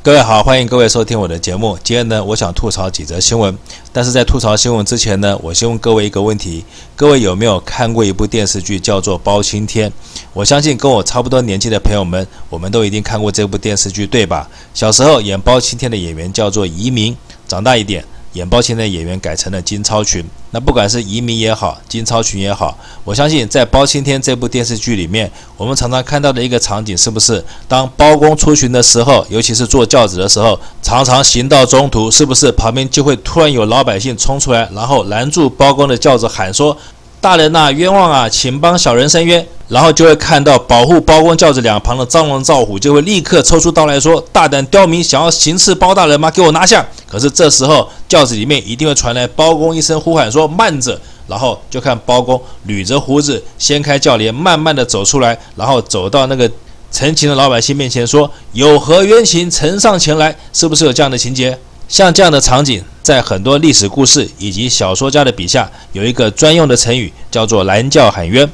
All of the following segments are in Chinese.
各位好，欢迎各位收听我的节目。今天呢，我想吐槽几则新闻。但是在吐槽新闻之前呢，我先问各位一个问题：各位有没有看过一部电视剧叫做《包青天》？我相信跟我差不多年纪的朋友们，我们都一定看过这部电视剧，对吧？小时候演包青天的演员叫做移民，长大一点。演包青天的演员改成了金超群。那不管是移民也好，金超群也好，我相信在包青天这部电视剧里面，我们常常看到的一个场景，是不是当包公出巡的时候，尤其是坐轿子的时候，常常行到中途，是不是旁边就会突然有老百姓冲出来，然后拦住包公的轿子，喊说：“大人呐，冤枉啊，请帮小人伸冤。”然后就会看到保护包公轿子两旁的张龙赵虎就会立刻抽出刀来说：“大胆刁民，想要行刺包大人吗？给我拿下！”可是这时候轿子里面一定会传来包公一声呼喊说：“慢着！”然后就看包公捋着胡子掀开轿帘，慢慢的走出来，然后走到那个陈情的老百姓面前说：“有何冤情，呈上前来。”是不是有这样的情节？像这样的场景，在很多历史故事以及小说家的笔下，有一个专用的成语，叫做“拦轿喊冤”。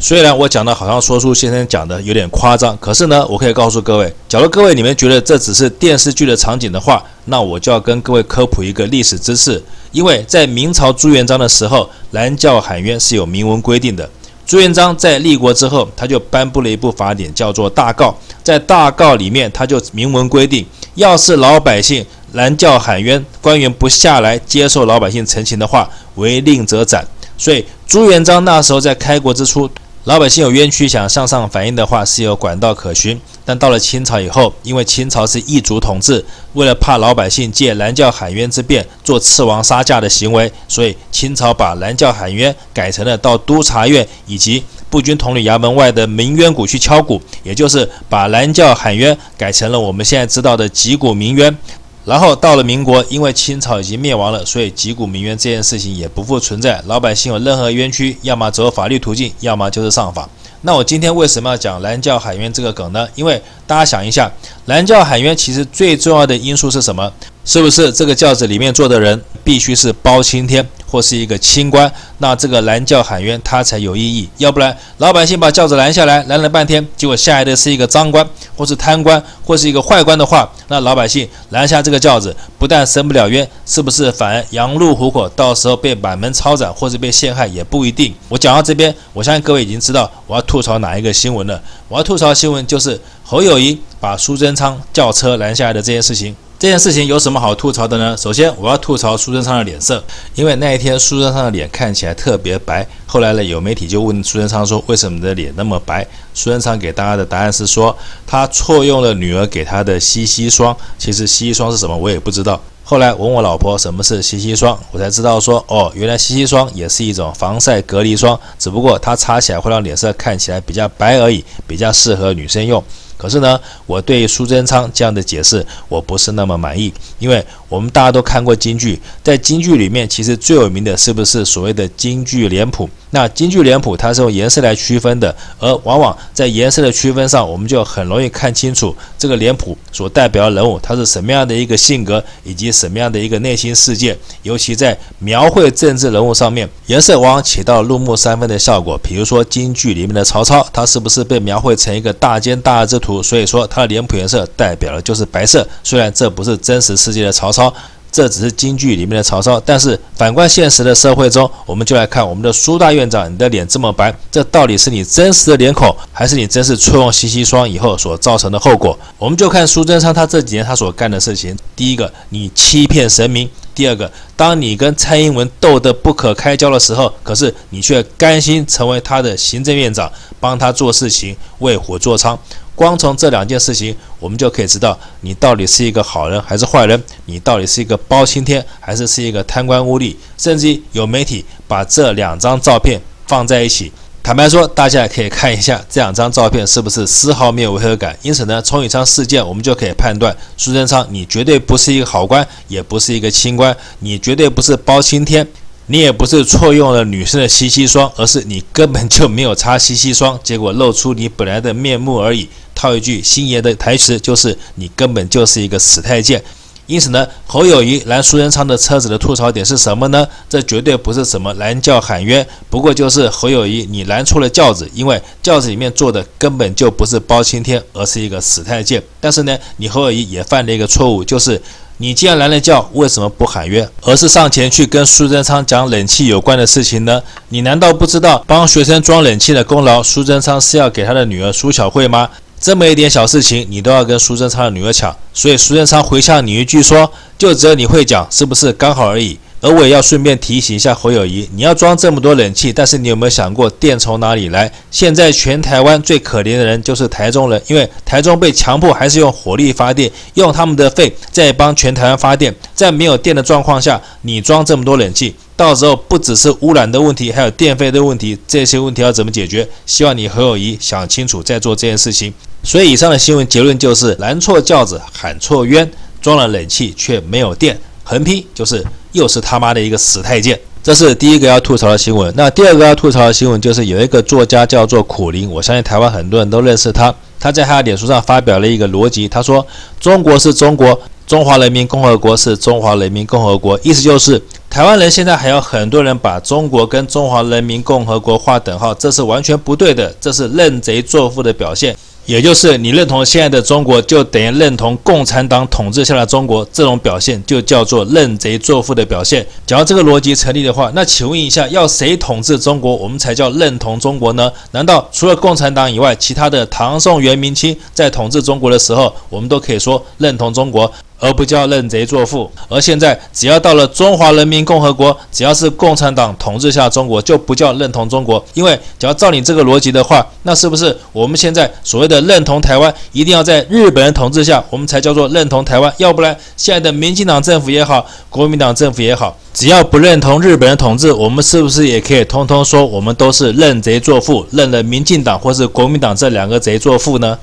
虽然我讲的好像说书先生讲的有点夸张，可是呢，我可以告诉各位，假如各位你们觉得这只是电视剧的场景的话，那我就要跟各位科普一个历史知识。因为在明朝朱元璋的时候，拦轿喊冤是有明文规定的。朱元璋在立国之后，他就颁布了一部法典，叫做《大告》。在《大告》里面，他就明文规定，要是老百姓拦轿喊冤，官员不下来接受老百姓陈情的话，违令则斩。所以朱元璋那时候在开国之初。老百姓有冤屈想向上反映的话，是有管道可循。但到了清朝以后，因为清朝是异族统治，为了怕老百姓借拦轿喊冤之便做刺王杀价的行为，所以清朝把拦轿喊冤改成了到督察院以及步军统领衙门外的鸣冤鼓去敲鼓，也就是把拦轿喊冤改成了我们现在知道的击鼓鸣冤。然后到了民国，因为清朝已经灭亡了，所以击鼓鸣冤这件事情也不复存在。老百姓有任何冤屈，要么走法律途径，要么就是上访。那我今天为什么要讲蓝教喊冤这个梗呢？因为大家想一下，蓝教喊冤其实最重要的因素是什么？是不是这个轿子里面坐的人必须是包青天或是一个清官，那这个拦轿喊冤它才有意义。要不然老百姓把轿子拦下来，拦了半天，结果下来的是一个赃官或是贪官或是一个坏官的话，那老百姓拦下这个轿子，不但伸不了冤，是不是反而羊入虎口？到时候被满门抄斩或者被陷害也不一定。我讲到这边，我相信各位已经知道我要吐槽哪一个新闻了。我要吐槽的新闻就是侯友谊把苏贞昌轿车拦下来的这件事情。这件事情有什么好吐槽的呢？首先，我要吐槽苏贞昌的脸色，因为那一天苏贞昌的脸看起来特别白。后来呢，有媒体就问苏贞昌说：“为什么你的脸那么白？”苏贞昌给大家的答案是说：“他错用了女儿给他的西西霜。其实西西霜是什么，我也不知道。后来问我老婆什么是西西霜，我才知道说：哦，原来西西霜也是一种防晒隔离霜，只不过它擦起来会让脸色看起来比较白而已，比较适合女生用。”可是呢，我对苏贞昌这样的解释我不是那么满意，因为我们大家都看过京剧，在京剧里面，其实最有名的是不是所谓的京剧脸谱？那京剧脸谱它是用颜色来区分的，而往往在颜色的区分上，我们就很容易看清楚这个脸谱所代表的人物他是什么样的一个性格，以及什么样的一个内心世界。尤其在描绘政治人物上面，颜色往往起到入木三分的效果。比如说京剧里面的曹操，他是不是被描绘成一个大奸大恶之徒？所以说，他的脸谱颜色代表的就是白色。虽然这不是真实世界的曹操，这只是京剧里面的曹操。但是反观现实的社会中，我们就来看我们的苏大院长，你的脸这么白，这到底是你真实的脸孔，还是你真是错用西西霜以后所造成的后果？我们就看苏贞昌他这几年他所干的事情。第一个，你欺骗神明；第二个，当你跟蔡英文斗得不可开交的时候，可是你却甘心成为他的行政院长，帮他做事情，为虎作伥。光从这两件事情，我们就可以知道你到底是一个好人还是坏人，你到底是一个包青天还是是一个贪官污吏。甚至有媒体把这两张照片放在一起，坦白说，大家也可以看一下这两张照片是不是丝毫没有违和感。因此呢，从以上事件，我们就可以判断苏贞昌，你绝对不是一个好官，也不是一个清官，你绝对不是包青天。你也不是错用了女生的 CC 霜，而是你根本就没有擦 CC 霜，结果露出你本来的面目而已。套一句星爷的台词，就是你根本就是一个死太监。因此呢，侯友谊拦苏贞昌的车子的吐槽点是什么呢？这绝对不是什么拦轿喊冤，不过就是侯友谊你拦错了轿子，因为轿子里面坐的根本就不是包青天，而是一个死太监。但是呢，你侯友谊也犯了一个错误，就是。你既然拦了轿，为什么不喊冤，而是上前去跟苏贞昌讲冷气有关的事情呢？你难道不知道帮学生装冷气的功劳，苏贞昌是要给他的女儿苏小慧吗？这么一点小事情，你都要跟苏贞昌的女儿抢，所以苏贞昌回呛你一句说：“就只有你会讲，是不是刚好而已？”而我也要顺便提醒一下侯友谊，你要装这么多冷气，但是你有没有想过电从哪里来？现在全台湾最可怜的人就是台中人，因为台中被强迫还是用火力发电，用他们的肺在帮全台湾发电，在没有电的状况下，你装这么多冷气，到时候不只是污染的问题，还有电费的问题，这些问题要怎么解决？希望你何友谊想清楚再做这件事情。所以以上的新闻结论就是：拦错轿子喊错冤，装了冷气却没有电。横批就是又是他妈的一个死太监，这是第一个要吐槽的新闻。那第二个要吐槽的新闻就是有一个作家叫做苦灵，我相信台湾很多人都认识他。他在他的脸书上发表了一个逻辑，他说：“中国是中国，中华人民共和国是中华人民共和国。”意思就是台湾人现在还有很多人把中国跟中华人民共和国划等号，这是完全不对的，这是认贼作父的表现。也就是你认同现在的中国，就等于认同共产党统治下的中国，这种表现就叫做认贼作父的表现。假如这个逻辑成立的话，那请问一下，要谁统治中国，我们才叫认同中国呢？难道除了共产党以外，其他的唐宋元明清在统治中国的时候，我们都可以说认同中国？而不叫认贼作父，而现在只要到了中华人民共和国，只要是共产党统治下中国，就不叫认同中国。因为只要照你这个逻辑的话，那是不是我们现在所谓的认同台湾，一定要在日本人统治下，我们才叫做认同台湾？要不然现在的民进党政府也好，国民党政府也好，只要不认同日本人统治，我们是不是也可以通通说我们都是认贼作父，认了民进党或是国民党这两个贼作父呢？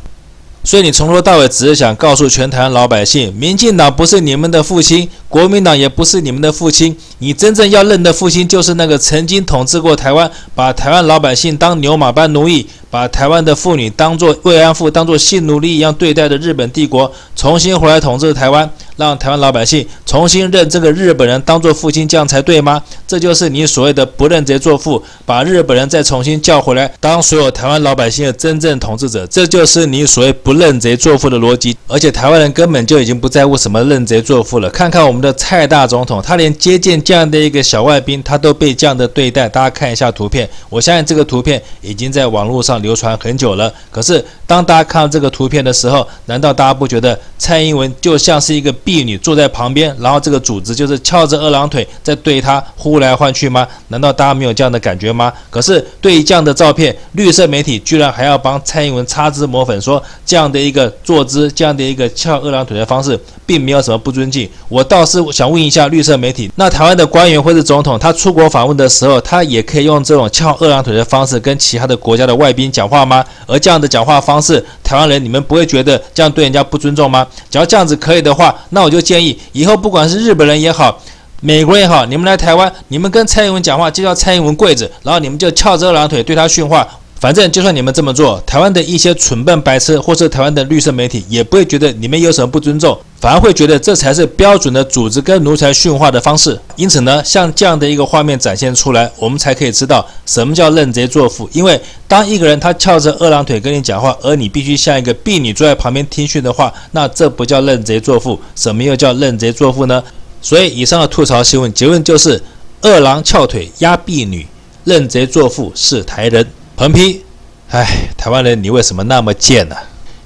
所以你从头到尾只是想告诉全台湾老百姓，民进党不是你们的父亲，国民党也不是你们的父亲，你真正要认的父亲就是那个曾经统治过台湾，把台湾老百姓当牛马般奴役。把台湾的妇女当作慰安妇、当作性奴隶一样对待的日本帝国，重新回来统治台湾，让台湾老百姓重新认这个日本人当做父亲，这样才对吗？这就是你所谓的不认贼作父，把日本人再重新叫回来当所有台湾老百姓的真正统治者，这就是你所谓不认贼作父的逻辑。而且台湾人根本就已经不在乎什么认贼作父了。看看我们的蔡大总统，他连接见这样的一个小外宾，他都被这样的对待。大家看一下图片，我相信这个图片已经在网络上。流传很久了，可是当大家看到这个图片的时候，难道大家不觉得蔡英文就像是一个婢女坐在旁边，然后这个主子就是翘着二郎腿在对她呼来唤去吗？难道大家没有这样的感觉吗？可是对于这样的照片，绿色媒体居然还要帮蔡英文擦脂抹粉，说这样的一个坐姿，这样的一个翘二郎腿的方式，并没有什么不尊敬。我倒是想问一下绿色媒体，那台湾的官员或是总统，他出国访问的时候，他也可以用这种翘二郎腿的方式跟其他的国家的外宾讲话吗？而这样的讲话方式，台湾人你们不会觉得这样对人家不尊重吗？只要这样子可以的话，那那我就建议以后不管是日本人也好，美国人也好，你们来台湾，你们跟蔡英文讲话就叫蔡英文跪着，然后你们就翘着二郎腿对他训话。反正就算你们这么做，台湾的一些蠢笨白痴，或是台湾的绿色媒体，也不会觉得你们有什么不尊重，反而会觉得这才是标准的组织跟奴才训话的方式。因此呢，像这样的一个画面展现出来，我们才可以知道什么叫认贼作父。因为当一个人他翘着二郎腿跟你讲话，而你必须像一个婢女坐在旁边听训的话，那这不叫认贼作父，什么又叫认贼作父呢？所以以上的吐槽新闻结论就是：二郎翘腿压婢女，认贼作父是台人。横批，唉，台湾人你为什么那么贱呢？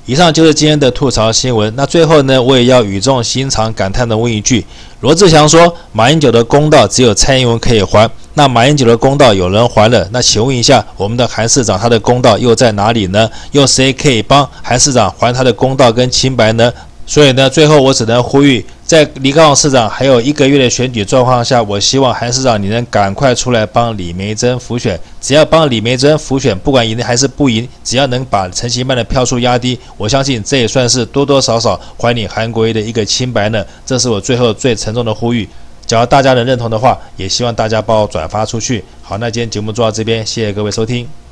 以上就是今天的吐槽新闻。那最后呢，我也要语重心长感叹的问一句：罗志祥说马英九的公道只有蔡英文可以还，那马英九的公道有人还了，那请问一下，我们的韩市长他的公道又在哪里呢？又谁可以帮韩市长还他的公道跟清白呢？所以呢，最后我只能呼吁，在离高雄市长还有一个月的选举状况下，我希望韩市长你能赶快出来帮李梅珍辅选。只要帮李梅珍辅选，不管赢还是不赢，只要能把陈其迈的票数压低，我相信这也算是多多少少还你韩国瑜的一个清白呢。这是我最后最沉重的呼吁。假如大家能认同的话，也希望大家帮我转发出去。好，那今天节目做到这边，谢谢各位收听。